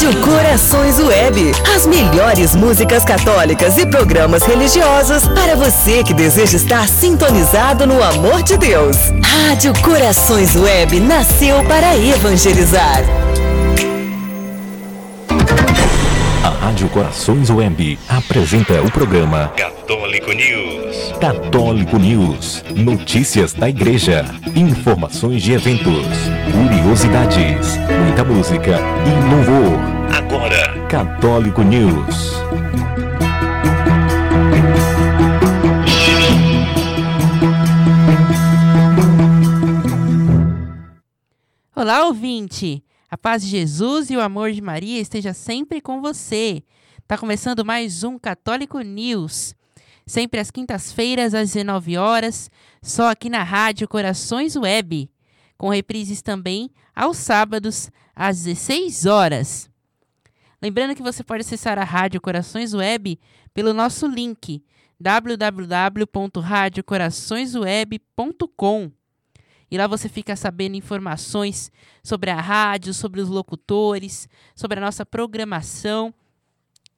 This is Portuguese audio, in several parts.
Rádio Corações Web. As melhores músicas católicas e programas religiosos para você que deseja estar sintonizado no amor de Deus. Rádio Corações Web nasceu para evangelizar. Rádio Corações Web apresenta o programa Católico News. Católico News. Notícias da Igreja. Informações de eventos. Curiosidades. Muita música e louvor. Agora, Católico News. Olá, ouvinte! A paz de Jesus e o amor de Maria esteja sempre com você. Tá começando mais um Católico News. Sempre às quintas-feiras, às 19 horas, só aqui na Rádio Corações Web. Com reprises também aos sábados, às 16 horas. Lembrando que você pode acessar a Rádio Corações Web pelo nosso link www.radiocoraçõesweb.com. E lá você fica sabendo informações sobre a rádio, sobre os locutores, sobre a nossa programação.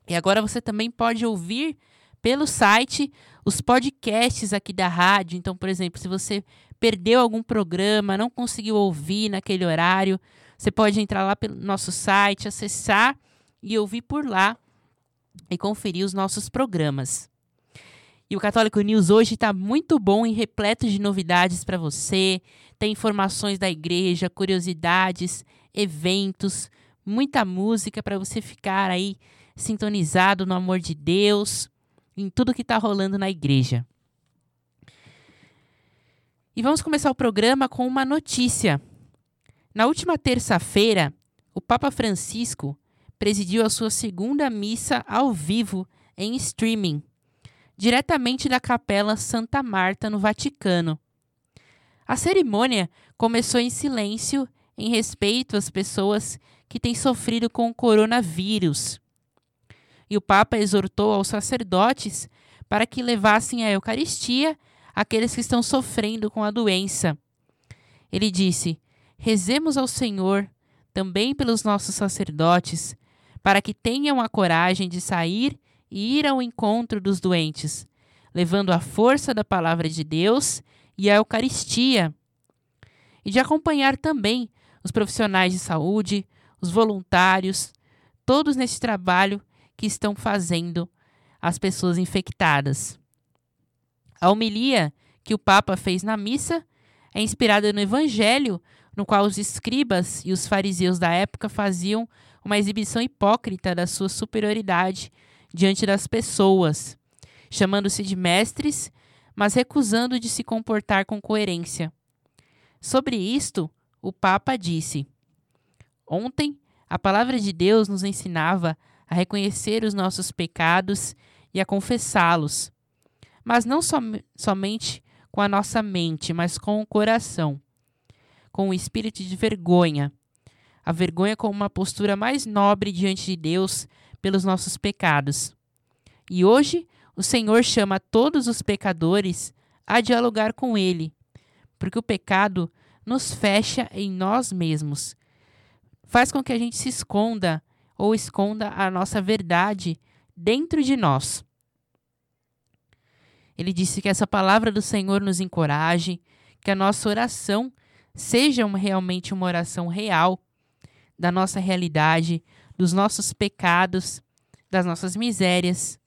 E agora você também pode ouvir pelo site os podcasts aqui da rádio. Então, por exemplo, se você perdeu algum programa, não conseguiu ouvir naquele horário, você pode entrar lá pelo nosso site, acessar e ouvir por lá e conferir os nossos programas. E o Católico News hoje está muito bom e repleto de novidades para você. Tem informações da igreja, curiosidades, eventos, muita música para você ficar aí sintonizado no amor de Deus, em tudo que está rolando na igreja. E vamos começar o programa com uma notícia. Na última terça-feira, o Papa Francisco presidiu a sua segunda missa ao vivo em streaming diretamente da Capela Santa Marta, no Vaticano. A cerimônia começou em silêncio em respeito às pessoas que têm sofrido com o coronavírus. E o Papa exortou aos sacerdotes para que levassem a Eucaristia àqueles que estão sofrendo com a doença. Ele disse: Rezemos ao Senhor, também pelos nossos sacerdotes, para que tenham a coragem de sair e ir ao encontro dos doentes, levando a força da palavra de Deus e a Eucaristia, e de acompanhar também os profissionais de saúde, os voluntários, todos nesse trabalho que estão fazendo as pessoas infectadas. A homilia que o Papa fez na missa é inspirada no Evangelho, no qual os escribas e os fariseus da época faziam uma exibição hipócrita da sua superioridade diante das pessoas, chamando-se de mestres, mas recusando de se comportar com coerência. Sobre isto, o Papa disse: Ontem, a palavra de Deus nos ensinava a reconhecer os nossos pecados e a confessá-los, mas não som somente com a nossa mente, mas com o coração, com o espírito de vergonha. A vergonha como uma postura mais nobre diante de Deus pelos nossos pecados. E hoje o Senhor chama todos os pecadores a dialogar com Ele, porque o pecado nos fecha em nós mesmos. Faz com que a gente se esconda ou esconda a nossa verdade dentro de nós. Ele disse que essa palavra do Senhor nos encoraje, que a nossa oração seja realmente uma oração real da nossa realidade, dos nossos pecados, das nossas misérias.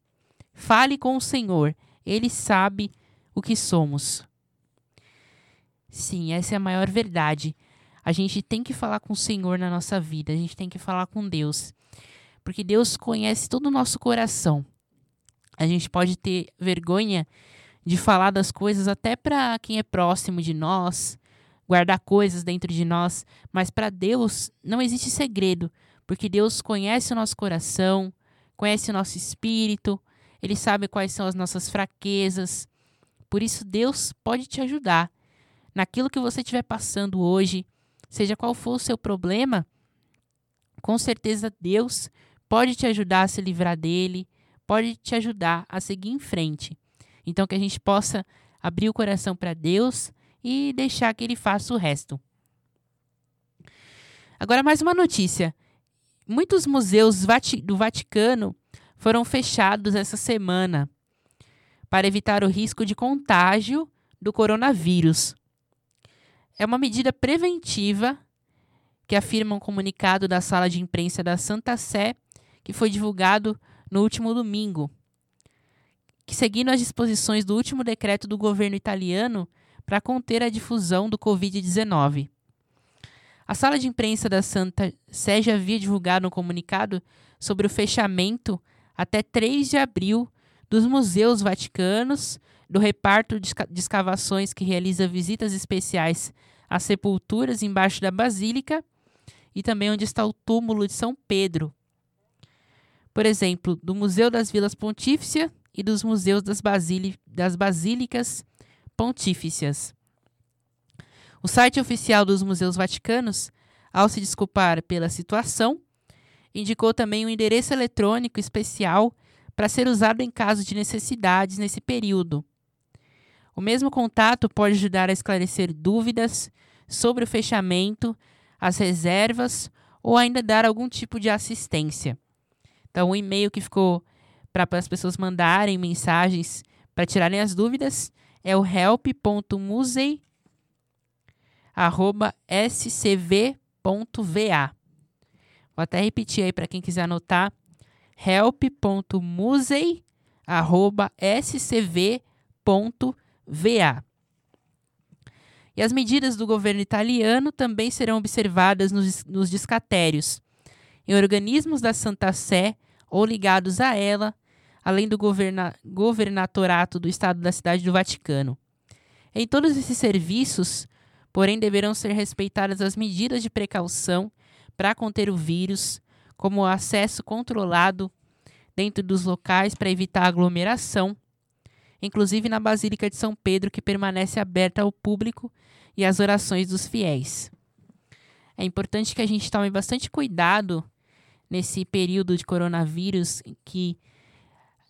Fale com o Senhor, ele sabe o que somos. Sim, essa é a maior verdade. A gente tem que falar com o Senhor na nossa vida, a gente tem que falar com Deus. Porque Deus conhece todo o nosso coração. A gente pode ter vergonha de falar das coisas até para quem é próximo de nós, guardar coisas dentro de nós, mas para Deus não existe segredo, porque Deus conhece o nosso coração, conhece o nosso espírito, ele sabe quais são as nossas fraquezas. Por isso, Deus pode te ajudar naquilo que você estiver passando hoje, seja qual for o seu problema. Com certeza, Deus pode te ajudar a se livrar dele, pode te ajudar a seguir em frente. Então, que a gente possa abrir o coração para Deus e deixar que ele faça o resto. Agora, mais uma notícia. muitos museus do Vaticano foram fechados essa semana para evitar o risco de contágio do coronavírus. É uma medida preventiva que afirma um comunicado da sala de imprensa da Santa Sé, que foi divulgado no último domingo, que seguindo as disposições do último decreto do governo italiano para conter a difusão do Covid-19. A sala de imprensa da Santa Sé já havia divulgado um comunicado sobre o fechamento até 3 de abril dos museus vaticanos, do reparto de escavações que realiza visitas especiais às sepulturas embaixo da basílica e também onde está o túmulo de São Pedro. Por exemplo, do Museu das Vilas Pontíficia e dos museus das, das basílicas pontífices. O site oficial dos museus vaticanos, ao se desculpar pela situação, indicou também um endereço eletrônico especial para ser usado em caso de necessidades nesse período. O mesmo contato pode ajudar a esclarecer dúvidas sobre o fechamento, as reservas ou ainda dar algum tipo de assistência. Então, o e-mail que ficou para as pessoas mandarem mensagens para tirarem as dúvidas é o help.musei scv.va. Vou até repetir aí para quem quiser anotar: help.musei@scv.va. E as medidas do governo italiano também serão observadas nos, nos discatérios, em organismos da Santa Sé ou ligados a ela, além do governa, governatorato do Estado da Cidade do Vaticano. Em todos esses serviços, porém deverão ser respeitadas as medidas de precaução para conter o vírus, como o acesso controlado dentro dos locais para evitar aglomeração, inclusive na Basílica de São Pedro, que permanece aberta ao público e às orações dos fiéis. É importante que a gente tome bastante cuidado nesse período de coronavírus que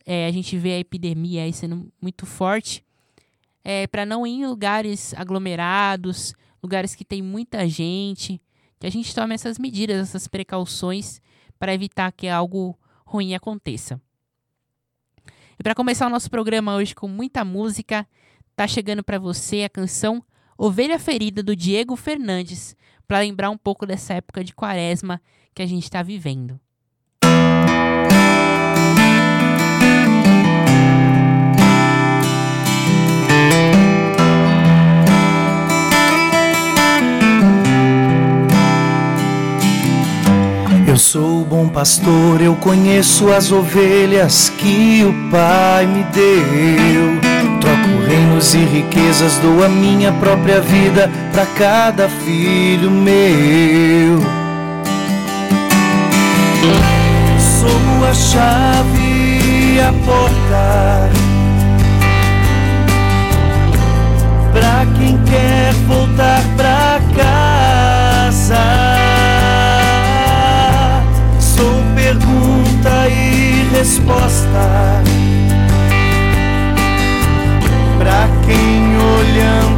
é, a gente vê a epidemia aí sendo muito forte é, para não ir em lugares aglomerados, lugares que tem muita gente, que a gente tome essas medidas, essas precauções para evitar que algo ruim aconteça. E para começar o nosso programa hoje com muita música, tá chegando para você a canção Ovelha Ferida do Diego Fernandes, para lembrar um pouco dessa época de quaresma que a gente está vivendo. Bom pastor, eu conheço as ovelhas que o Pai me deu. Troco reinos e riquezas, dou a minha própria vida para cada filho meu. Sou a chave a porta. Pra quem quer voltar pra casa resposta. Pra quem olhando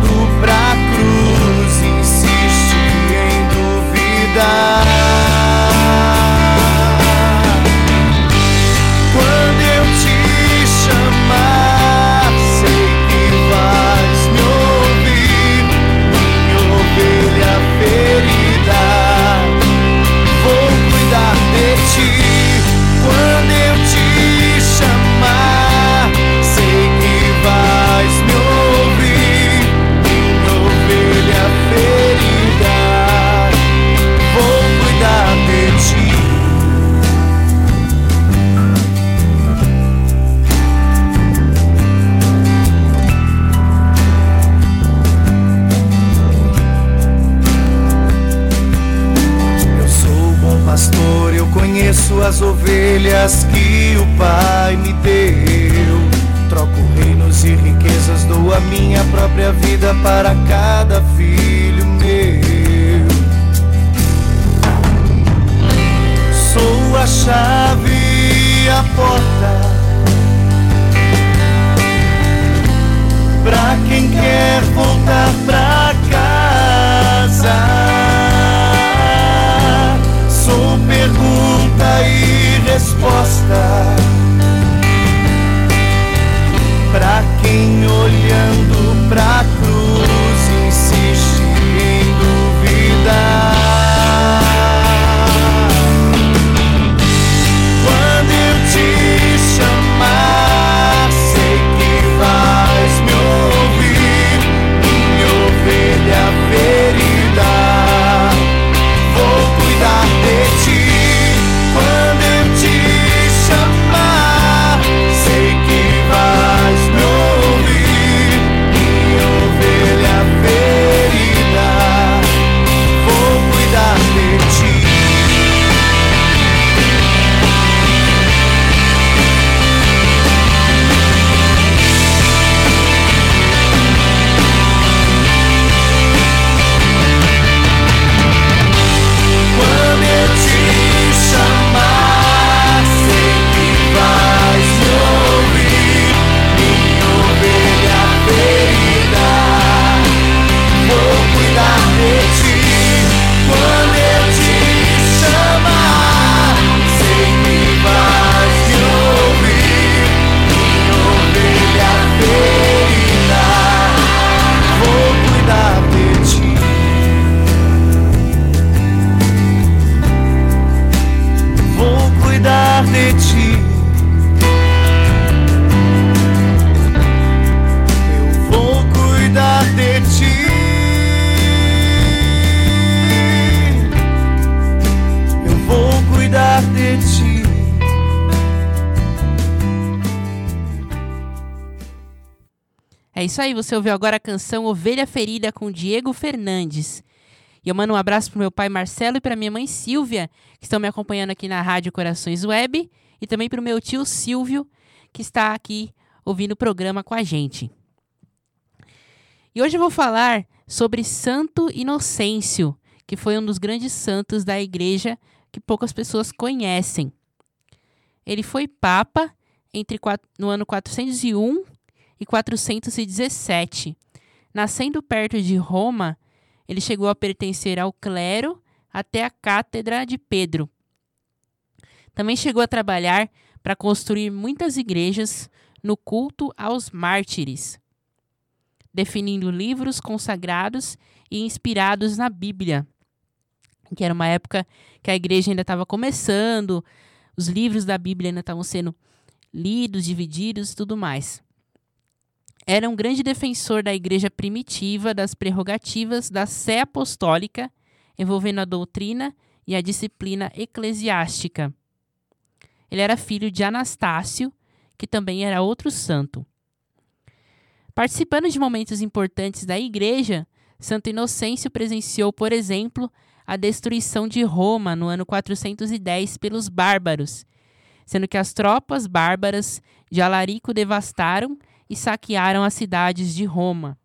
as ovelhas que o Pai me deu. Troco reinos e riquezas, dou a minha própria vida para cada filho meu. Sou a chave É isso aí, você ouviu agora a canção Ovelha Ferida com Diego Fernandes. E eu mando um abraço pro meu pai Marcelo e pra minha mãe Silvia, que estão me acompanhando aqui na Rádio Corações Web, e também pro meu tio Silvio, que está aqui ouvindo o programa com a gente. E hoje eu vou falar sobre Santo Inocêncio, que foi um dos grandes santos da igreja que poucas pessoas conhecem. Ele foi papa entre no ano 401 e 417. Nascendo perto de Roma, ele chegou a pertencer ao clero até a cátedra de Pedro. Também chegou a trabalhar para construir muitas igrejas no culto aos mártires, definindo livros consagrados e inspirados na Bíblia, que era uma época que a igreja ainda estava começando, os livros da Bíblia ainda estavam sendo lidos, divididos e tudo mais. Era um grande defensor da igreja primitiva, das prerrogativas da sé apostólica, envolvendo a doutrina e a disciplina eclesiástica. Ele era filho de Anastácio, que também era outro santo. Participando de momentos importantes da igreja, Santo Inocêncio presenciou, por exemplo, a destruição de Roma no ano 410 pelos bárbaros, sendo que as tropas bárbaras de Alarico devastaram e saquearam as cidades de Roma.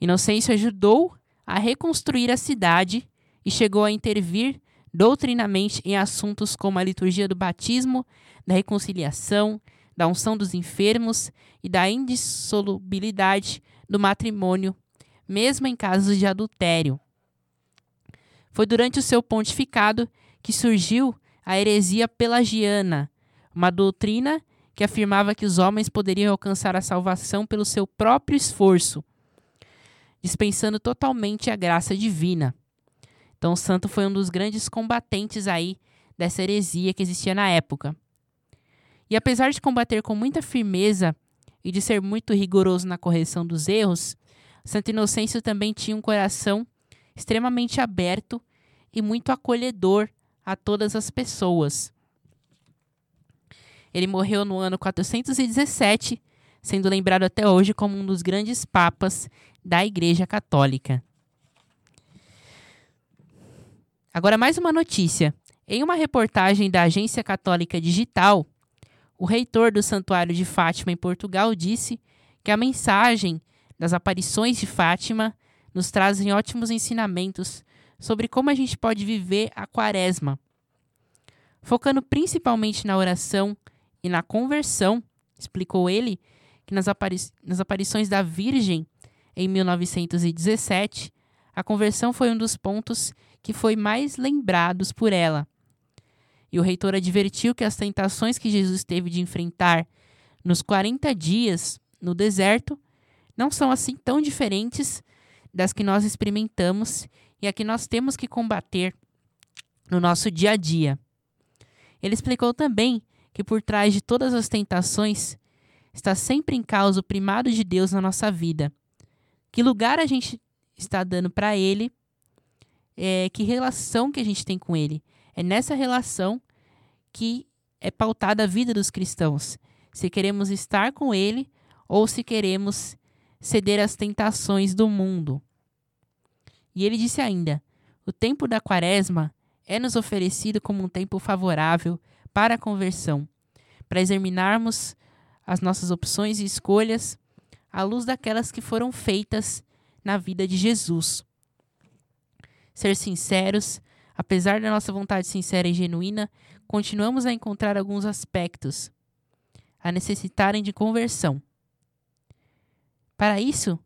Inocêncio ajudou a reconstruir a cidade e chegou a intervir doutrinamente em assuntos como a liturgia do batismo, da reconciliação, da unção dos enfermos e da indissolubilidade do matrimônio, mesmo em casos de adultério. Foi durante o seu pontificado que surgiu a heresia pelagiana, uma doutrina que afirmava que os homens poderiam alcançar a salvação pelo seu próprio esforço, dispensando totalmente a graça divina. Então, o santo foi um dos grandes combatentes aí dessa heresia que existia na época. E apesar de combater com muita firmeza e de ser muito rigoroso na correção dos erros, Santo Inocêncio também tinha um coração extremamente aberto e muito acolhedor a todas as pessoas. Ele morreu no ano 417, sendo lembrado até hoje como um dos grandes papas da Igreja Católica. Agora, mais uma notícia. Em uma reportagem da Agência Católica Digital, o reitor do Santuário de Fátima em Portugal disse que a mensagem das aparições de Fátima nos trazem ótimos ensinamentos sobre como a gente pode viver a quaresma. Focando principalmente na oração e na conversão, explicou ele que nas, apari nas aparições da Virgem em 1917, a conversão foi um dos pontos que foi mais lembrados por ela. E o reitor advertiu que as tentações que Jesus teve de enfrentar nos 40 dias no deserto não são assim tão diferentes das que nós experimentamos e a que nós temos que combater no nosso dia a dia. Ele explicou também que por trás de todas as tentações está sempre em causa o primado de Deus na nossa vida. Que lugar a gente está dando para Ele, é, que relação que a gente tem com Ele. É nessa relação que é pautada a vida dos cristãos. Se queremos estar com Ele ou se queremos ceder às tentações do mundo. E ele disse ainda: o tempo da quaresma é nos oferecido como um tempo favorável para a conversão, para examinarmos as nossas opções e escolhas à luz daquelas que foram feitas na vida de Jesus. Ser sinceros, apesar da nossa vontade sincera e genuína, continuamos a encontrar alguns aspectos a necessitarem de conversão. Para isso,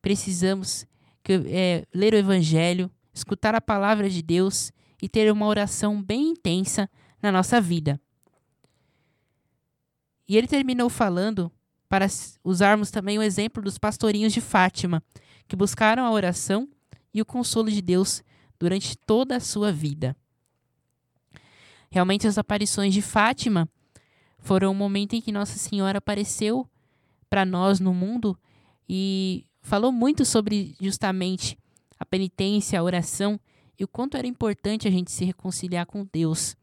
precisamos que, é, ler o Evangelho, escutar a palavra de Deus e ter uma oração bem intensa na nossa vida. E ele terminou falando para usarmos também o exemplo dos pastorinhos de Fátima, que buscaram a oração e o consolo de Deus durante toda a sua vida. Realmente, as aparições de Fátima foram um momento em que Nossa Senhora apareceu para nós no mundo e falou muito sobre justamente a penitência, a oração e o quanto era importante a gente se reconciliar com Deus.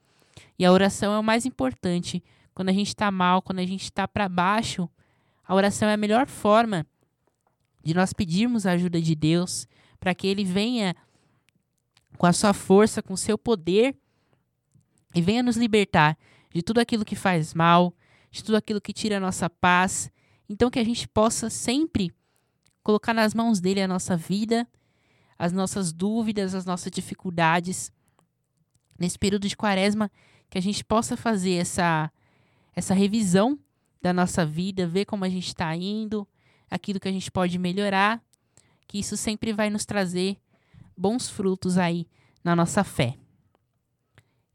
E a oração é o mais importante. Quando a gente está mal, quando a gente está para baixo, a oração é a melhor forma de nós pedirmos a ajuda de Deus para que Ele venha com a sua força, com o seu poder e venha nos libertar de tudo aquilo que faz mal, de tudo aquilo que tira a nossa paz. Então que a gente possa sempre colocar nas mãos dele a nossa vida, as nossas dúvidas, as nossas dificuldades. Nesse período de quaresma, que a gente possa fazer essa, essa revisão da nossa vida, ver como a gente está indo, aquilo que a gente pode melhorar, que isso sempre vai nos trazer bons frutos aí na nossa fé.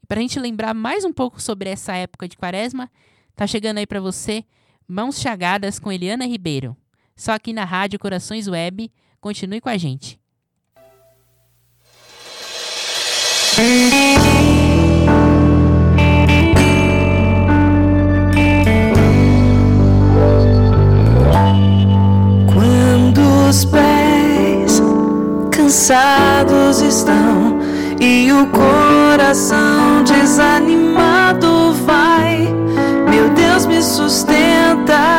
Para a gente lembrar mais um pouco sobre essa época de quaresma, tá chegando aí para você Mãos Chagadas com Eliana Ribeiro. Só aqui na Rádio Corações Web. Continue com a gente. Os pés cansados estão e o coração desanimado vai, meu Deus me sustenta.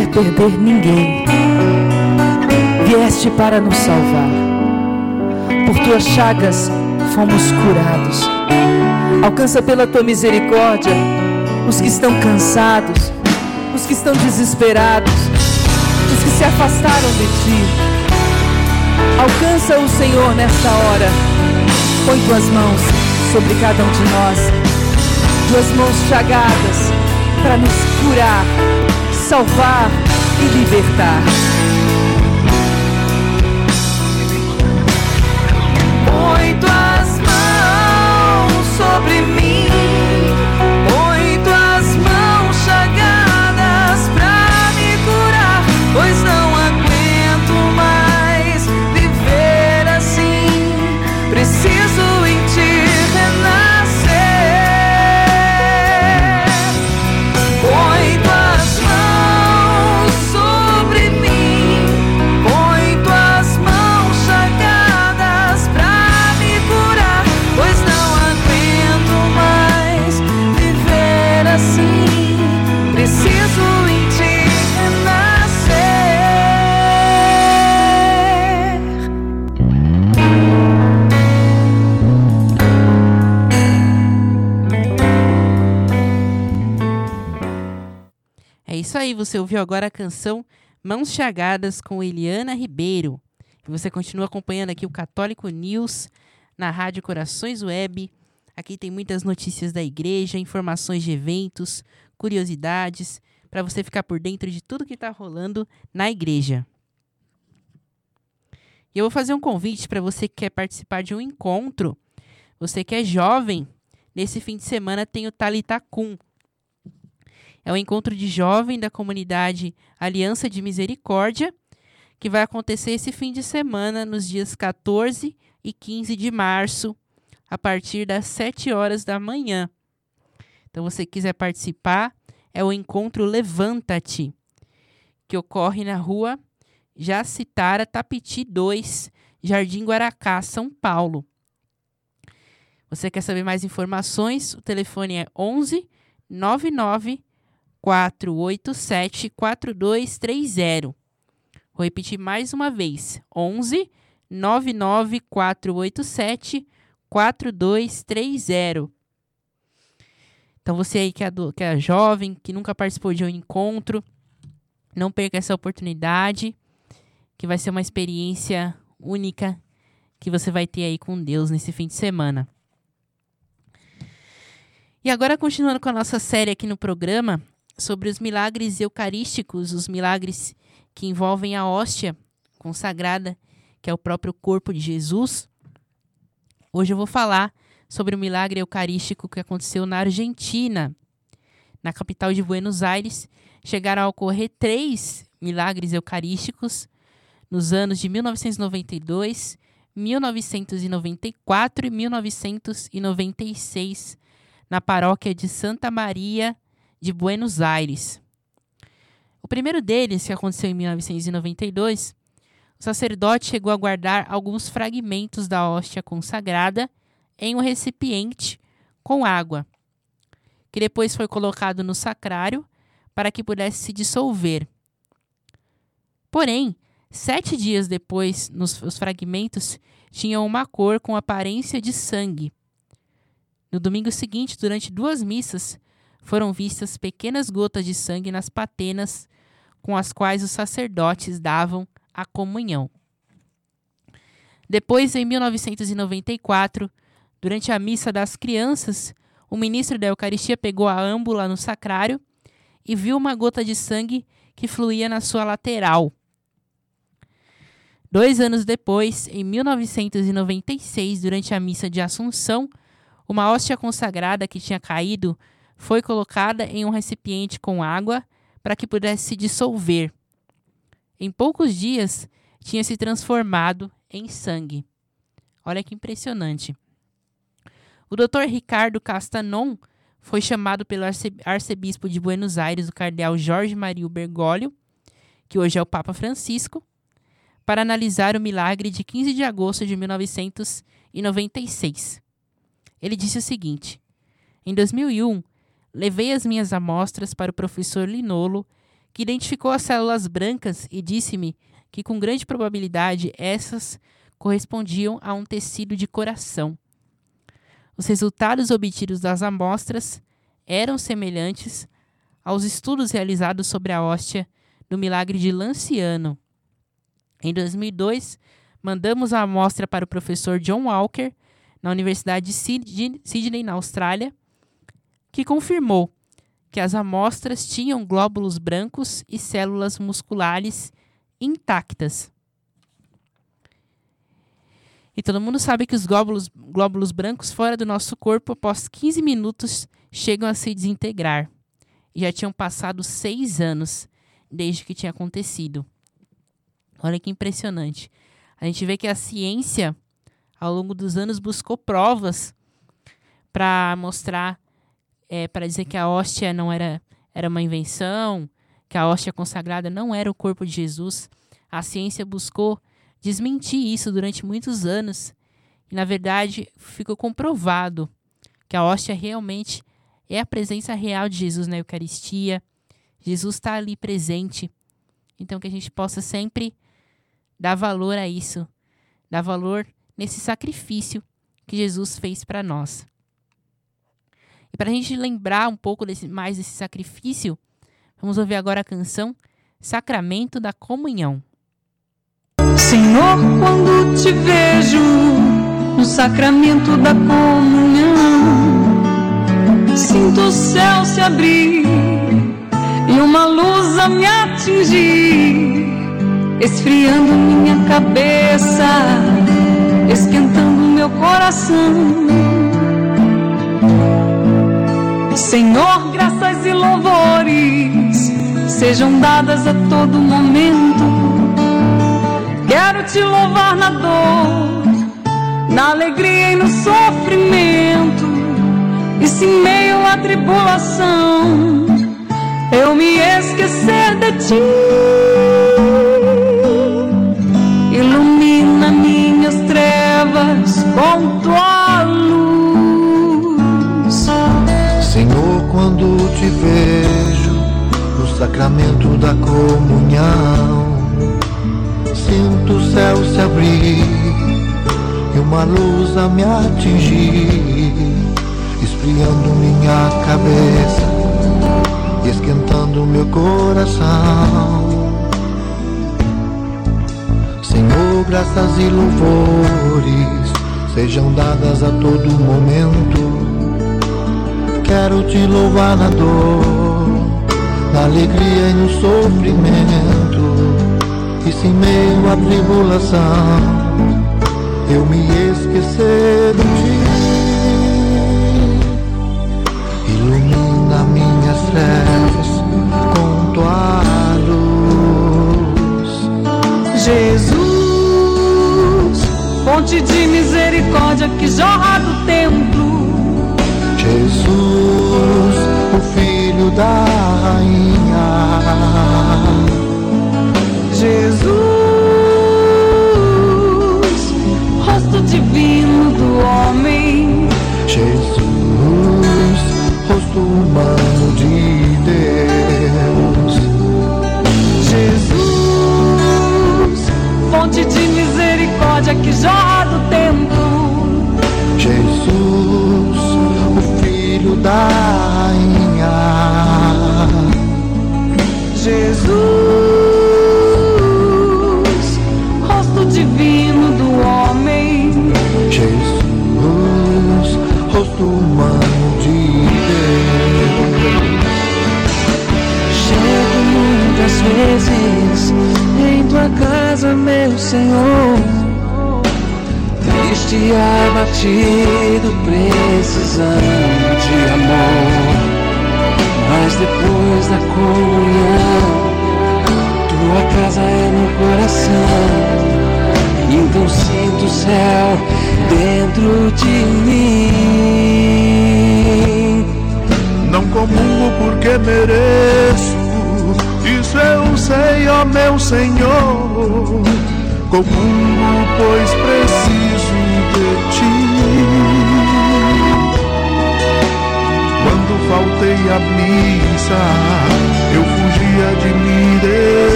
Quer perder ninguém. Vieste para nos salvar. Por tuas chagas fomos curados. Alcança pela tua misericórdia os que estão cansados, os que estão desesperados, os que se afastaram de ti. Alcança o Senhor nesta hora. Põe tuas mãos sobre cada um de nós, tuas mãos chagadas para nos curar, salvar e libertar. Ouviu agora a canção Mãos Chagadas com Eliana Ribeiro. E você continua acompanhando aqui o Católico News na Rádio Corações Web. Aqui tem muitas notícias da igreja, informações de eventos, curiosidades, para você ficar por dentro de tudo que está rolando na igreja. E eu vou fazer um convite para você que quer participar de um encontro, você que é jovem, nesse fim de semana tem o Talitacum. É um encontro de jovem da comunidade Aliança de Misericórdia, que vai acontecer esse fim de semana, nos dias 14 e 15 de março, a partir das 7 horas da manhã. Então, você quiser participar, é o encontro Levanta-te, que ocorre na rua Jacitara Tapiti 2, Jardim Guaracá, São Paulo. Você quer saber mais informações? O telefone é 11 99 487 4230. Vou repetir mais uma vez: 11 99 487 4230. Então você aí que é, do, que é jovem, que nunca participou de um encontro, não perca essa oportunidade, que vai ser uma experiência única que você vai ter aí com Deus nesse fim de semana. E agora continuando com a nossa série aqui no programa, sobre os milagres eucarísticos, os milagres que envolvem a hóstia consagrada, que é o próprio corpo de Jesus. Hoje eu vou falar sobre o milagre eucarístico que aconteceu na Argentina. Na capital de Buenos Aires, chegaram a ocorrer três milagres eucarísticos nos anos de 1992, 1994 e 1996, na paróquia de Santa Maria de Buenos Aires. O primeiro deles, que aconteceu em 1992, o sacerdote chegou a guardar alguns fragmentos da hóstia consagrada em um recipiente com água, que depois foi colocado no sacrário para que pudesse se dissolver. Porém, sete dias depois, nos, os fragmentos tinham uma cor com aparência de sangue. No domingo seguinte, durante duas missas, foram vistas pequenas gotas de sangue nas patenas com as quais os sacerdotes davam a comunhão. Depois, em 1994, durante a missa das crianças, o ministro da Eucaristia pegou a âmbula no sacrário e viu uma gota de sangue que fluía na sua lateral. Dois anos depois, em 1996, durante a missa de Assunção, uma hóstia consagrada que tinha caído foi colocada em um recipiente com água para que pudesse se dissolver. Em poucos dias, tinha se transformado em sangue. Olha que impressionante. O Dr. Ricardo Castanon foi chamado pelo arcebispo de Buenos Aires, o cardeal Jorge Mario Bergoglio, que hoje é o Papa Francisco, para analisar o milagre de 15 de agosto de 1996. Ele disse o seguinte: Em 2001, Levei as minhas amostras para o professor Linolo, que identificou as células brancas e disse-me que com grande probabilidade essas correspondiam a um tecido de coração. Os resultados obtidos das amostras eram semelhantes aos estudos realizados sobre a hóstia no milagre de Lanciano. Em 2002, mandamos a amostra para o professor John Walker, na Universidade de Sydney, na Austrália, que confirmou que as amostras tinham glóbulos brancos e células musculares intactas. E todo mundo sabe que os glóbulos, glóbulos brancos fora do nosso corpo, após 15 minutos, chegam a se desintegrar. E já tinham passado seis anos desde que tinha acontecido. Olha que impressionante. A gente vê que a ciência, ao longo dos anos, buscou provas para mostrar é, para dizer que a hóstia não era, era uma invenção, que a hóstia consagrada não era o corpo de Jesus. A ciência buscou desmentir isso durante muitos anos. E, na verdade, ficou comprovado que a hóstia realmente é a presença real de Jesus na Eucaristia. Jesus está ali presente. Então, que a gente possa sempre dar valor a isso, dar valor nesse sacrifício que Jesus fez para nós. E para a gente lembrar um pouco desse, mais desse sacrifício, Vamos ouvir agora a canção Sacramento da Comunhão. Senhor, quando te vejo no sacramento da comunhão, sinto o céu se abrir e uma luz a me atingir, esfriando minha cabeça, esquentando meu coração. Senhor, graças e louvores sejam dadas a todo momento Quero te louvar na dor, na alegria e no sofrimento. E se em meio à tribulação eu me esquecer de ti, ilumina minhas trevas com tua quando te vejo no sacramento da comunhão sinto o céu se abrir e uma luz a me atingir, esfriando minha cabeça, esquentando meu coração. Senhor, graças e louvores sejam dadas a todo momento. Quero te louvar na dor, na alegria e no sofrimento e se em meio à tribulação eu me esquecer de ti, ilumina minhas trevas com tua luz. Jesus, fonte de misericórdia que jorra do templo. O filho da rainha Jesus, rosto divino do homem. Jesus, rosto humano de Deus. Jesus, fonte de misericórdia que jorra do templo. Jesus, o filho da abatido,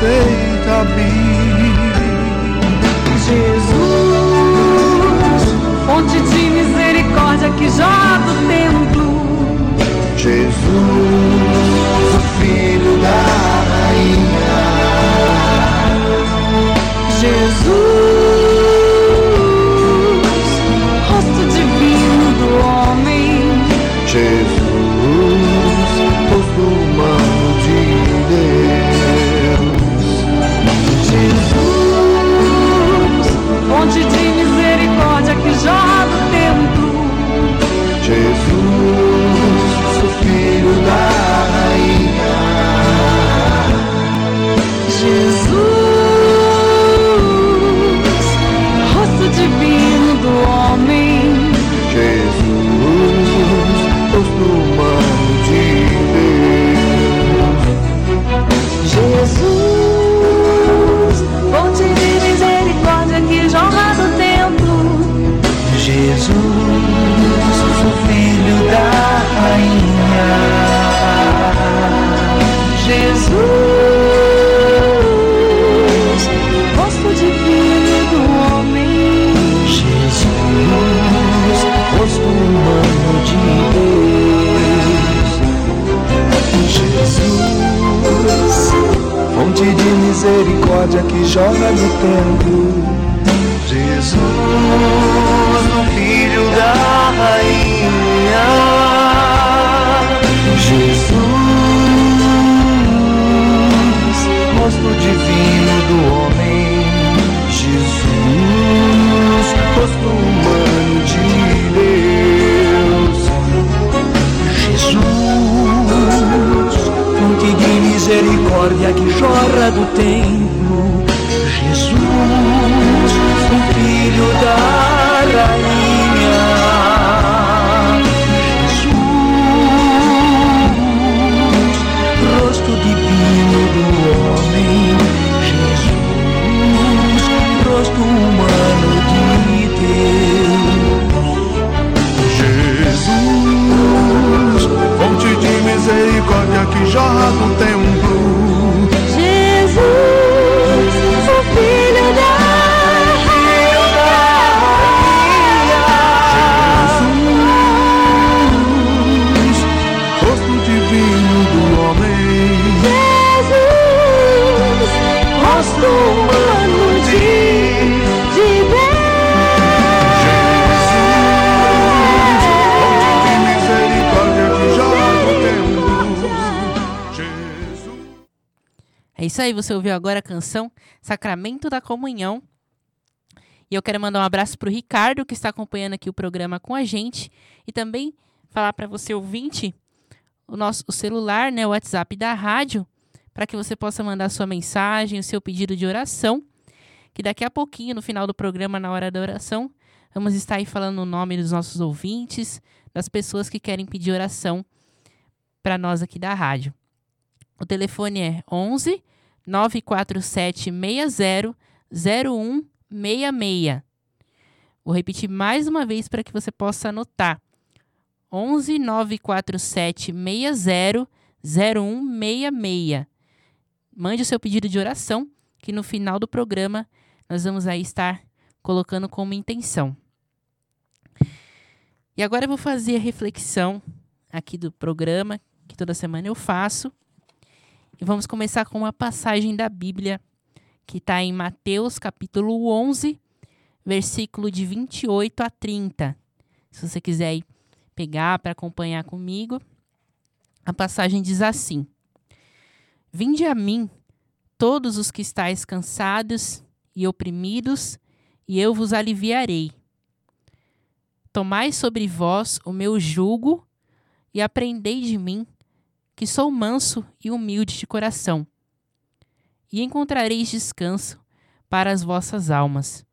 say. Isso aí, você ouviu agora a canção Sacramento da Comunhão. E eu quero mandar um abraço pro Ricardo, que está acompanhando aqui o programa com a gente. E também falar para você, ouvinte, o nosso o celular, né, o WhatsApp da rádio, para que você possa mandar sua mensagem, o seu pedido de oração. Que daqui a pouquinho, no final do programa, na hora da oração, vamos estar aí falando o nome dos nossos ouvintes, das pessoas que querem pedir oração para nós aqui da rádio. O telefone é 11 947 60 0166. Vou repetir mais uma vez para que você possa anotar. 11 947 60 0166. Mande o seu pedido de oração, que no final do programa nós vamos aí estar colocando como intenção. E agora eu vou fazer a reflexão aqui do programa, que toda semana eu faço. E vamos começar com uma passagem da Bíblia que está em Mateus capítulo 11, versículo de 28 a 30. Se você quiser pegar para acompanhar comigo, a passagem diz assim: Vinde a mim, todos os que estáis cansados e oprimidos, e eu vos aliviarei. Tomai sobre vós o meu jugo e aprendei de mim, que sou manso e humilde de coração, e encontrareis descanso para as vossas almas.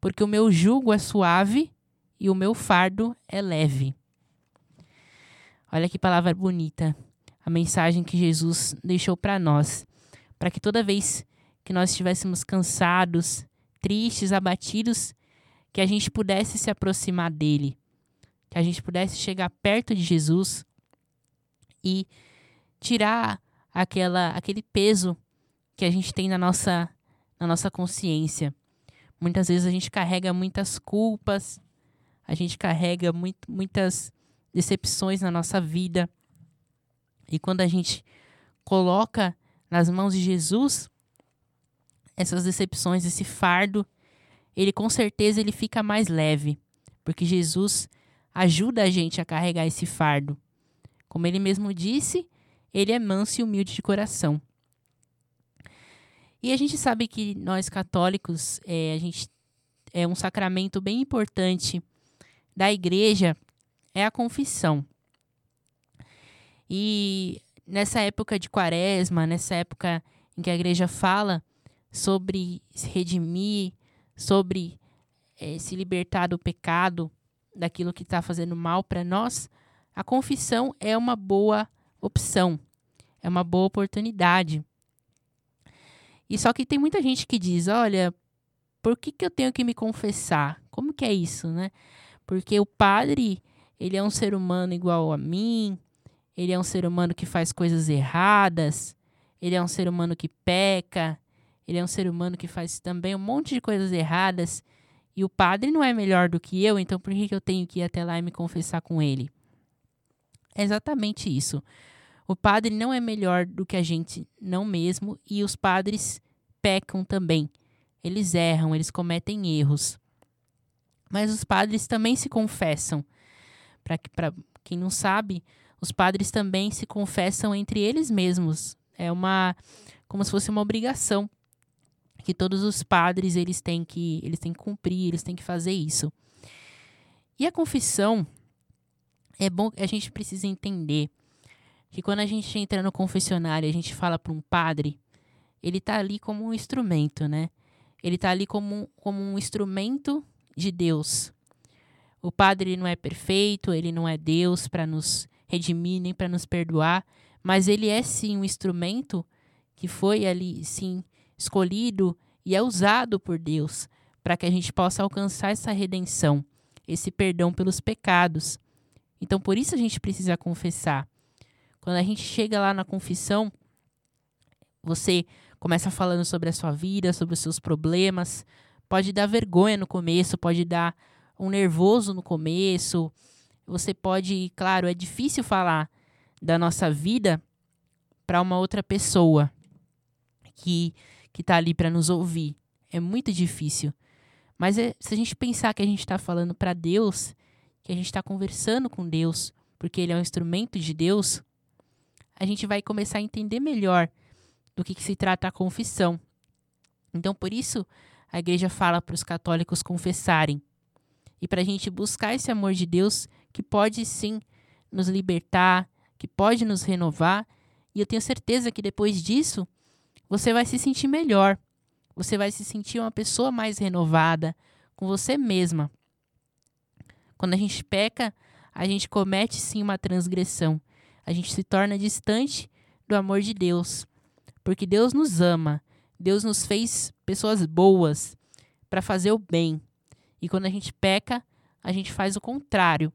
Porque o meu jugo é suave e o meu fardo é leve. Olha que palavra bonita, a mensagem que Jesus deixou para nós, para que toda vez que nós estivéssemos cansados, tristes, abatidos, que a gente pudesse se aproximar dele, que a gente pudesse chegar perto de Jesus e tirar aquela aquele peso que a gente tem na nossa na nossa consciência. Muitas vezes a gente carrega muitas culpas, a gente carrega muito, muitas decepções na nossa vida. E quando a gente coloca nas mãos de Jesus essas decepções, esse fardo, ele com certeza ele fica mais leve, porque Jesus ajuda a gente a carregar esse fardo. Como ele mesmo disse, ele é manso e humilde de coração. E a gente sabe que nós católicos, é, a gente é um sacramento bem importante da igreja é a confissão. E nessa época de quaresma, nessa época em que a igreja fala sobre se redimir, sobre é, se libertar do pecado, daquilo que está fazendo mal para nós, a confissão é uma boa opção, é uma boa oportunidade. E só que tem muita gente que diz, olha, por que, que eu tenho que me confessar? Como que é isso, né? Porque o padre, ele é um ser humano igual a mim, ele é um ser humano que faz coisas erradas, ele é um ser humano que peca, ele é um ser humano que faz também um monte de coisas erradas, e o padre não é melhor do que eu, então por que, que eu tenho que ir até lá e me confessar com ele? É exatamente isso. O padre não é melhor do que a gente, não mesmo, e os padres pecam também. Eles erram, eles cometem erros. Mas os padres também se confessam. Para quem não sabe, os padres também se confessam entre eles mesmos. É uma como se fosse uma obrigação que todos os padres eles têm que eles têm que cumprir, eles têm que fazer isso. E a confissão é bom, a gente precisa entender que quando a gente entra no confessionário, a gente fala para um padre, ele está ali como um instrumento, né? Ele está ali como, como um instrumento de Deus. O padre não é perfeito, ele não é Deus para nos redimir nem para nos perdoar, mas ele é sim um instrumento que foi ali sim escolhido e é usado por Deus para que a gente possa alcançar essa redenção, esse perdão pelos pecados. Então por isso a gente precisa confessar. Quando a gente chega lá na confissão, você começa falando sobre a sua vida, sobre os seus problemas, Pode dar vergonha no começo, pode dar um nervoso no começo. Você pode, claro, é difícil falar da nossa vida para uma outra pessoa que que está ali para nos ouvir. É muito difícil. Mas é, se a gente pensar que a gente está falando para Deus, que a gente está conversando com Deus, porque Ele é um instrumento de Deus, a gente vai começar a entender melhor do que, que se trata a confissão. Então, por isso, a igreja fala para os católicos confessarem. E para a gente buscar esse amor de Deus que pode sim nos libertar, que pode nos renovar. E eu tenho certeza que depois disso você vai se sentir melhor. Você vai se sentir uma pessoa mais renovada com você mesma. Quando a gente peca, a gente comete sim uma transgressão. A gente se torna distante do amor de Deus. Porque Deus nos ama. Deus nos fez pessoas boas para fazer o bem. E quando a gente peca, a gente faz o contrário.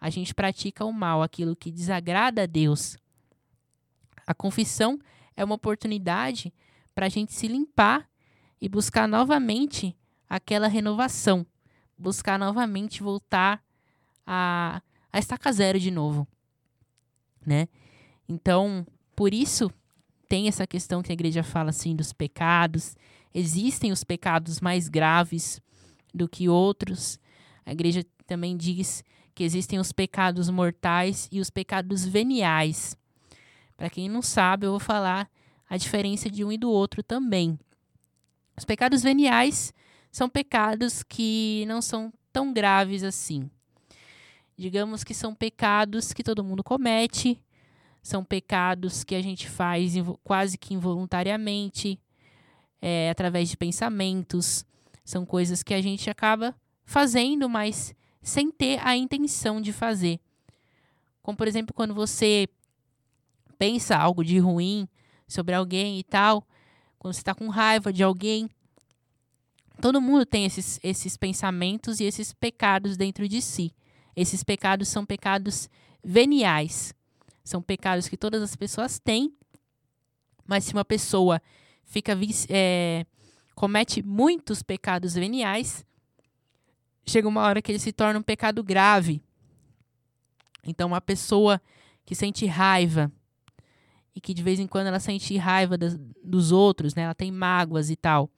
A gente pratica o mal, aquilo que desagrada a Deus. A confissão é uma oportunidade para a gente se limpar e buscar novamente aquela renovação, buscar novamente voltar a, a estaca zero de novo, né? Então, por isso tem essa questão que a igreja fala assim dos pecados. Existem os pecados mais graves do que outros. A igreja também diz que existem os pecados mortais e os pecados veniais. Para quem não sabe, eu vou falar a diferença de um e do outro também. Os pecados veniais são pecados que não são tão graves assim. Digamos que são pecados que todo mundo comete, são pecados que a gente faz quase que involuntariamente, é, através de pensamentos. São coisas que a gente acaba fazendo, mas sem ter a intenção de fazer. Como, por exemplo, quando você pensa algo de ruim sobre alguém e tal, quando você está com raiva de alguém. Todo mundo tem esses, esses pensamentos e esses pecados dentro de si. Esses pecados são pecados veniais. São pecados que todas as pessoas têm, mas se uma pessoa fica é, comete muitos pecados veniais, chega uma hora que ele se torna um pecado grave. Então, uma pessoa que sente raiva e que de vez em quando ela sente raiva dos outros, né? Ela tem mágoas e tal.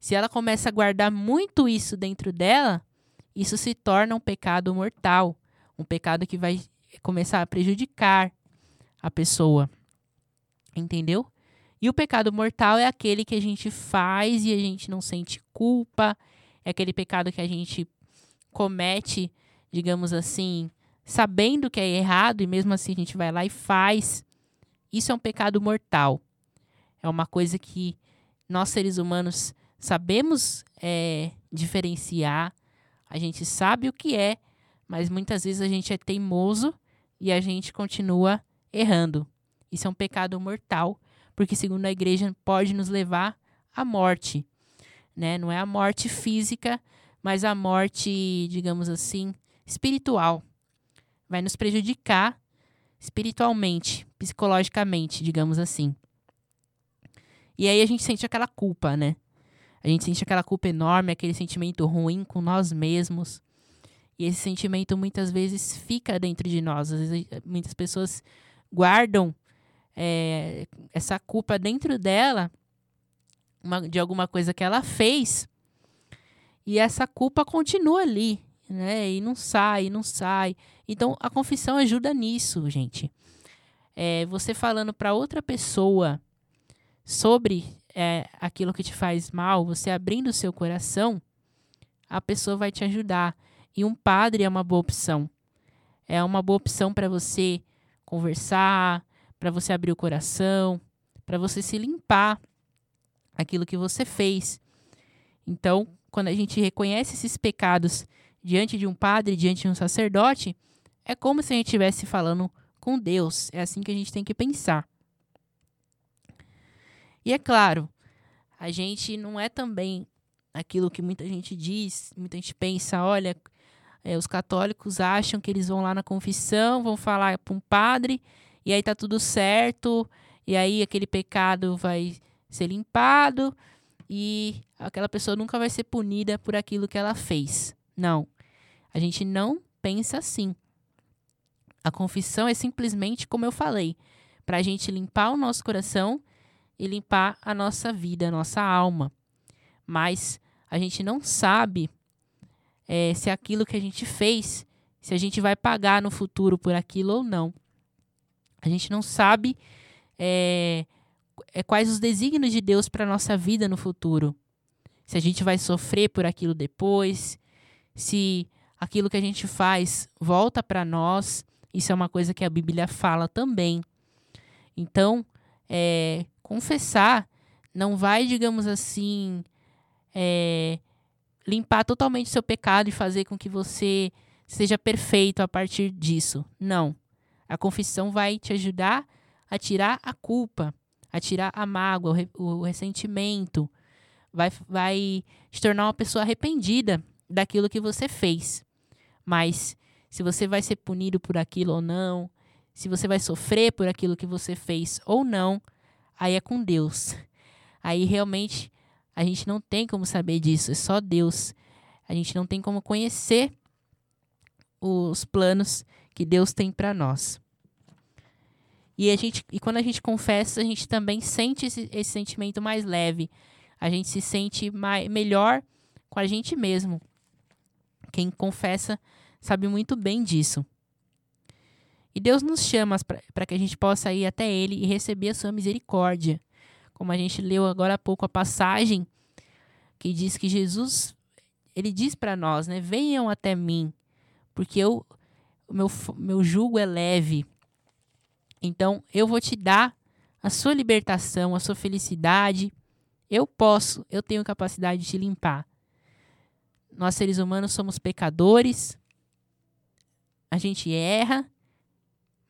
Se ela começa a guardar muito isso dentro dela, isso se torna um pecado mortal, um pecado que vai começar a prejudicar a pessoa. Entendeu? E o pecado mortal é aquele que a gente faz e a gente não sente culpa, é aquele pecado que a gente comete, digamos assim, sabendo que é errado e mesmo assim a gente vai lá e faz. Isso é um pecado mortal. É uma coisa que nós seres humanos sabemos é, diferenciar, a gente sabe o que é, mas muitas vezes a gente é teimoso e a gente continua errando. Isso é um pecado mortal, porque segundo a igreja pode nos levar à morte, né? Não é a morte física, mas a morte, digamos assim, espiritual. Vai nos prejudicar espiritualmente, psicologicamente, digamos assim. E aí a gente sente aquela culpa, né? A gente sente aquela culpa enorme, aquele sentimento ruim com nós mesmos. E esse sentimento muitas vezes fica dentro de nós. Vezes, muitas pessoas guardam é, essa culpa dentro dela uma, de alguma coisa que ela fez e essa culpa continua ali, né? E não sai, não sai. Então a confissão ajuda nisso, gente. É, você falando para outra pessoa sobre é, aquilo que te faz mal, você abrindo o seu coração, a pessoa vai te ajudar. E um padre é uma boa opção. É uma boa opção para você conversar, para você abrir o coração, para você se limpar aquilo que você fez. Então, quando a gente reconhece esses pecados diante de um padre, diante de um sacerdote, é como se a gente estivesse falando com Deus. É assim que a gente tem que pensar. E é claro, a gente não é também aquilo que muita gente diz, muita gente pensa, olha, é, os católicos acham que eles vão lá na confissão, vão falar para um padre, e aí tá tudo certo, e aí aquele pecado vai ser limpado, e aquela pessoa nunca vai ser punida por aquilo que ela fez. Não. A gente não pensa assim. A confissão é simplesmente, como eu falei, para a gente limpar o nosso coração e limpar a nossa vida, a nossa alma. Mas a gente não sabe é, se aquilo que a gente fez, se a gente vai pagar no futuro por aquilo ou não. A gente não sabe é, é quais os desígnios de Deus para a nossa vida no futuro. Se a gente vai sofrer por aquilo depois, se aquilo que a gente faz volta para nós. Isso é uma coisa que a Bíblia fala também. Então, é, confessar não vai, digamos assim, é, limpar totalmente seu pecado e fazer com que você seja perfeito a partir disso. Não. A confissão vai te ajudar a tirar a culpa, a tirar a mágoa, o, ressentimento, vai, vai te tornar uma pessoa arrependida daquilo que você fez. Mas se você vai ser punido por aquilo ou não, se você vai sofrer por aquilo que você fez ou não, aí é com Deus. Aí realmente a gente não tem como saber disso, é só Deus. A gente não tem como conhecer os planos que Deus tem para nós. E, a gente, e quando a gente confessa, a gente também sente esse, esse sentimento mais leve. A gente se sente mais, melhor com a gente mesmo. Quem confessa sabe muito bem disso. E Deus nos chama para que a gente possa ir até Ele e receber a sua misericórdia. Como a gente leu agora há pouco a passagem que diz que Jesus, ele diz para nós, né? Venham até mim, porque eu, o meu, meu jugo é leve então, eu vou te dar a sua libertação, a sua felicidade. Eu posso, eu tenho capacidade de te limpar. Nós, seres humanos, somos pecadores. A gente erra,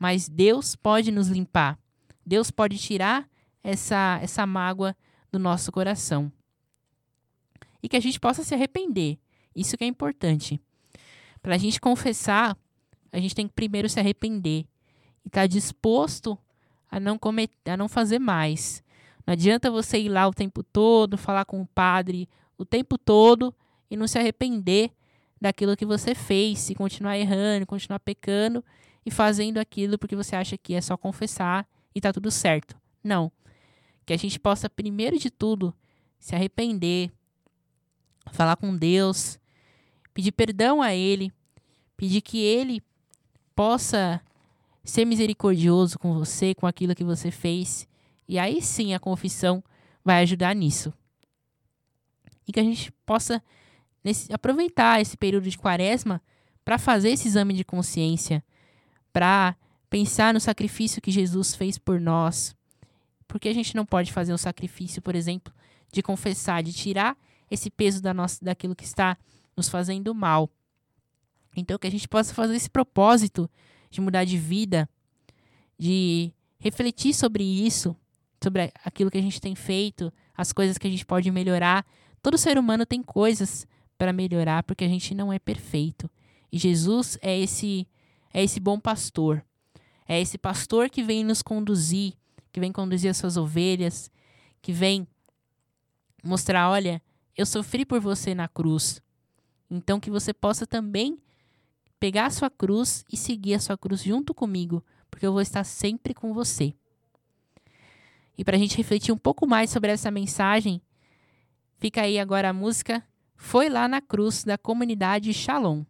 mas Deus pode nos limpar. Deus pode tirar essa, essa mágoa do nosso coração. E que a gente possa se arrepender. Isso que é importante. Para a gente confessar, a gente tem que primeiro se arrepender e está disposto a não cometer, a não fazer mais. Não adianta você ir lá o tempo todo, falar com o padre o tempo todo e não se arrepender daquilo que você fez, e continuar errando, continuar pecando e fazendo aquilo porque você acha que é só confessar e tá tudo certo. Não. Que a gente possa primeiro de tudo se arrepender, falar com Deus, pedir perdão a ele, pedir que ele possa ser misericordioso com você, com aquilo que você fez. E aí sim a confissão vai ajudar nisso. E que a gente possa nesse, aproveitar esse período de quaresma para fazer esse exame de consciência, para pensar no sacrifício que Jesus fez por nós. Porque a gente não pode fazer um sacrifício, por exemplo, de confessar, de tirar esse peso da nossa, daquilo que está nos fazendo mal. Então, que a gente possa fazer esse propósito de mudar de vida, de refletir sobre isso, sobre aquilo que a gente tem feito, as coisas que a gente pode melhorar. Todo ser humano tem coisas para melhorar, porque a gente não é perfeito. E Jesus é esse é esse bom pastor. É esse pastor que vem nos conduzir, que vem conduzir as suas ovelhas, que vem mostrar, olha, eu sofri por você na cruz. Então que você possa também pegar a sua cruz e seguir a sua cruz junto comigo, porque eu vou estar sempre com você. E para a gente refletir um pouco mais sobre essa mensagem, fica aí agora a música Foi lá na cruz da comunidade Shalom.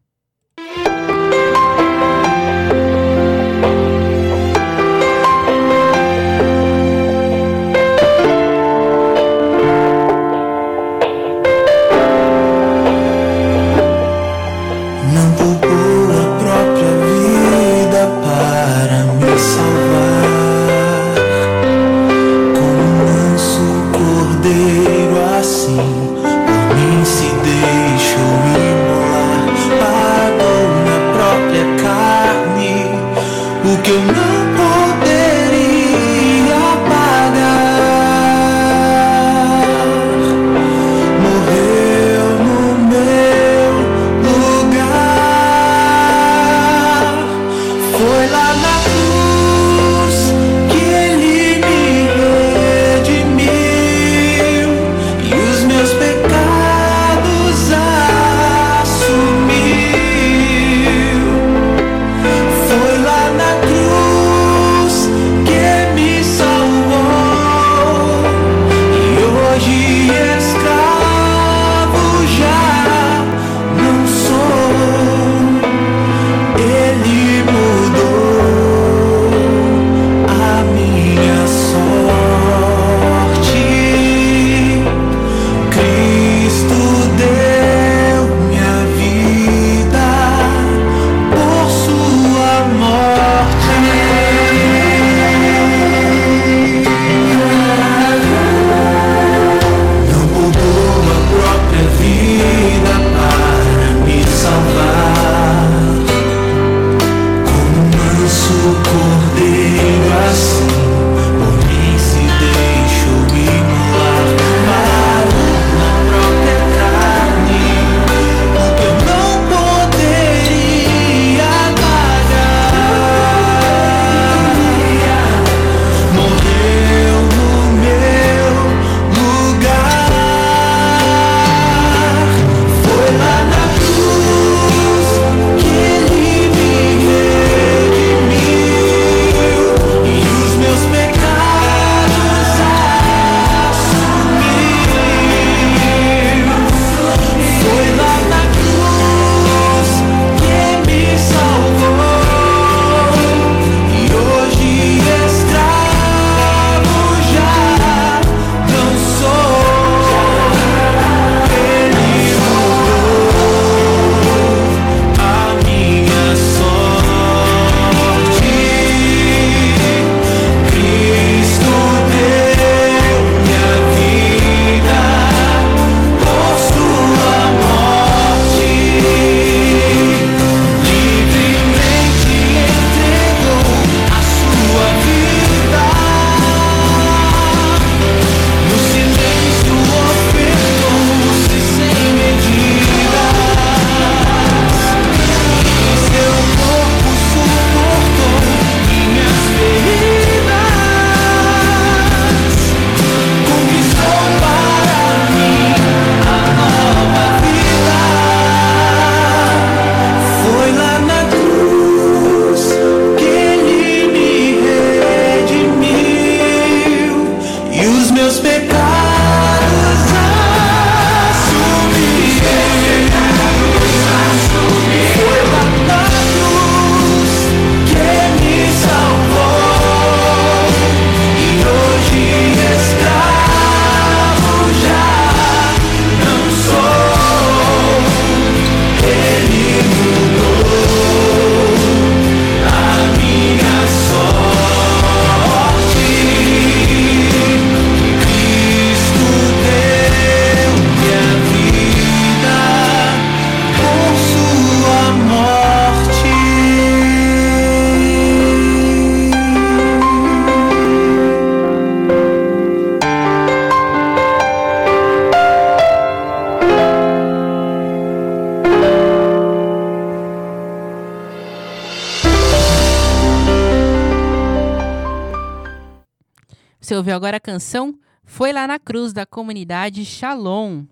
Canção Foi lá na cruz da comunidade Shalom.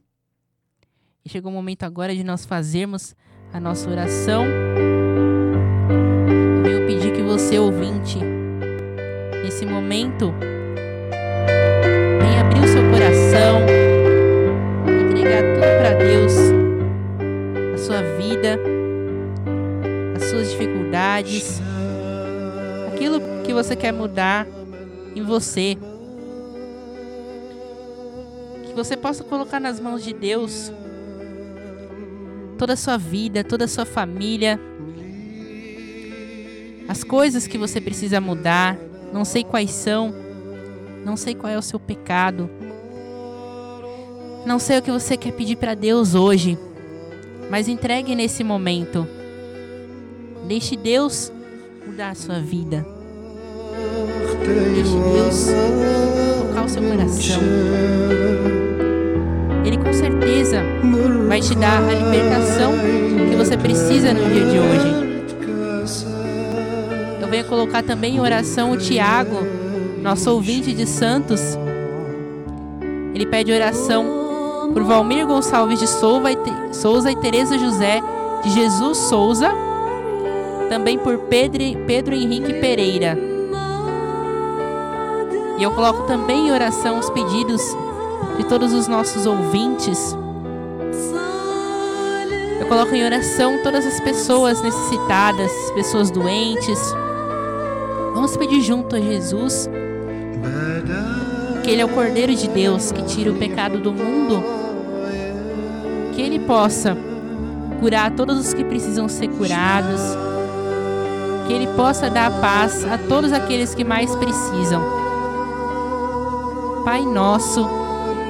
E chegou o momento agora de nós fazermos a nossa oração. Eu pedir que você ouvinte, nesse momento, vem abrir o seu coração, entregar tudo para Deus, a sua vida, as suas dificuldades, aquilo que você quer mudar em você. Você possa colocar nas mãos de Deus toda a sua vida, toda a sua família, as coisas que você precisa mudar, não sei quais são, não sei qual é o seu pecado, não sei o que você quer pedir para Deus hoje, mas entregue nesse momento. Deixe Deus mudar a sua vida. Deixe Deus tocar o seu coração. Certeza vai te dar a libertação que você precisa no dia de hoje. Eu venho colocar também em oração o Tiago, nosso ouvinte de Santos. Ele pede oração por Valmir Gonçalves de Souza e Tereza José de Jesus Souza. Também por Pedro, Pedro Henrique Pereira. E eu coloco também em oração os pedidos de todos os nossos ouvintes. Eu coloco em oração todas as pessoas necessitadas, pessoas doentes. Vamos pedir junto a Jesus, que Ele é o Cordeiro de Deus que tira o pecado do mundo, que Ele possa curar todos os que precisam ser curados, que Ele possa dar paz a todos aqueles que mais precisam. Pai nosso,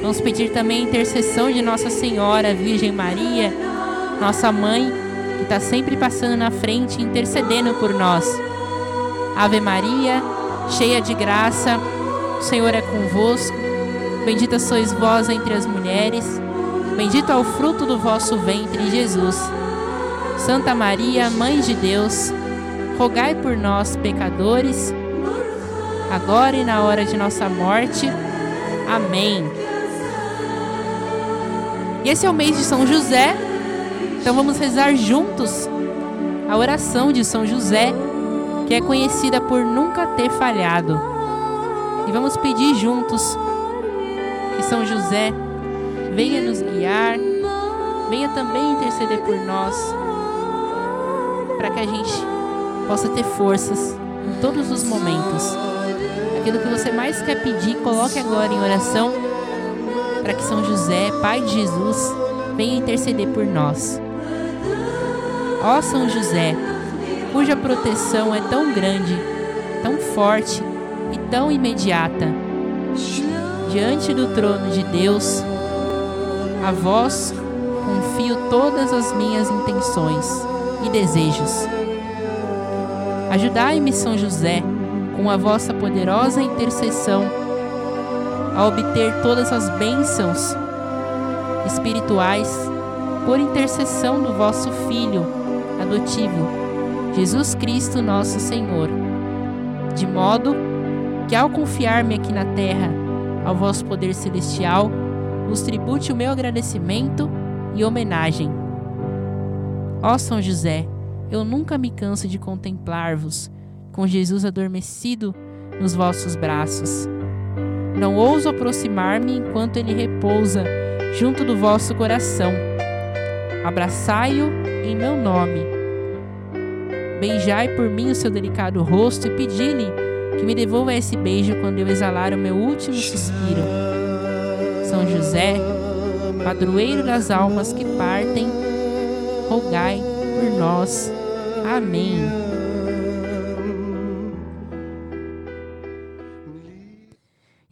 Vamos pedir também a intercessão de Nossa Senhora, Virgem Maria, nossa mãe, que está sempre passando na frente, intercedendo por nós. Ave Maria, cheia de graça, o Senhor é convosco. Bendita sois vós entre as mulheres, bendito é o fruto do vosso ventre, Jesus. Santa Maria, Mãe de Deus, rogai por nós, pecadores, agora e na hora de nossa morte. Amém. E esse é o mês de São José, então vamos rezar juntos a oração de São José, que é conhecida por nunca ter falhado. E vamos pedir juntos que São José venha nos guiar, venha também interceder por nós, para que a gente possa ter forças em todos os momentos. Aquilo que você mais quer pedir, coloque agora em oração para que São José, Pai de Jesus, venha interceder por nós. Ó São José, cuja proteção é tão grande, tão forte e tão imediata, diante do trono de Deus, a vós confio todas as minhas intenções e desejos. Ajudai-me, São José, com a vossa poderosa intercessão a obter todas as bênçãos espirituais por intercessão do vosso Filho adotivo, Jesus Cristo, nosso Senhor, de modo que, ao confiar-me aqui na terra ao vosso poder celestial, vos tribute o meu agradecimento e homenagem. Ó São José, eu nunca me canso de contemplar-vos, com Jesus adormecido nos vossos braços não ouso aproximar-me enquanto ele repousa junto do vosso coração. Abraçai-o em meu nome. Beijai por mim o seu delicado rosto e pedi-lhe que me devolva esse beijo quando eu exalar o meu último suspiro. São José, padroeiro das almas que partem, rogai por nós. Amém.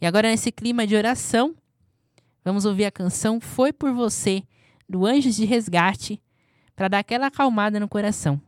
E agora, nesse clima de oração, vamos ouvir a canção Foi por Você, do Anjos de Resgate, para dar aquela acalmada no coração.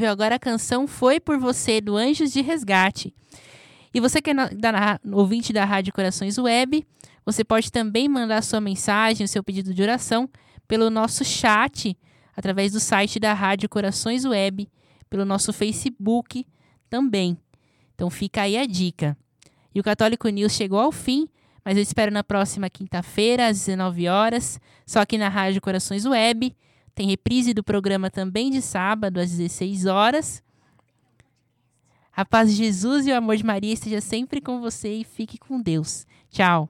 Ouviu agora a canção Foi por Você, do Anjos de Resgate. E você que é da, ouvinte da Rádio Corações Web, você pode também mandar sua mensagem, o seu pedido de oração, pelo nosso chat, através do site da Rádio Corações Web, pelo nosso Facebook também. Então fica aí a dica. E o Católico News chegou ao fim, mas eu espero na próxima quinta-feira, às 19 horas, só aqui na Rádio Corações Web. Tem reprise do programa também de sábado, às 16 horas. A paz de Jesus e o amor de Maria esteja sempre com você e fique com Deus. Tchau.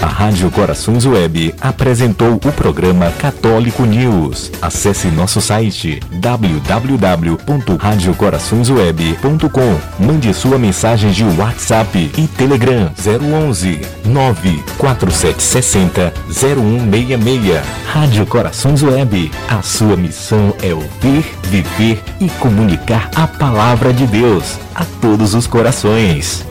A Rádio Corações Web apresentou o programa Católico News. Acesse nosso site www.radiocoraçõesweb.com. Mande sua mensagem de WhatsApp e Telegram 011 94760 0166. Rádio Corações Web. A sua missão é ouvir, viver e comunicar a palavra de Deus a todos os corações.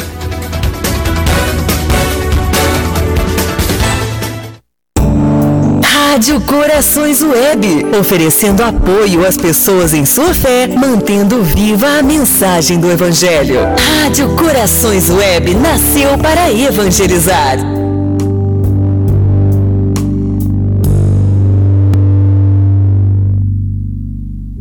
Rádio Corações Web, oferecendo apoio às pessoas em sua fé, mantendo viva a mensagem do Evangelho. Rádio Corações Web nasceu para evangelizar.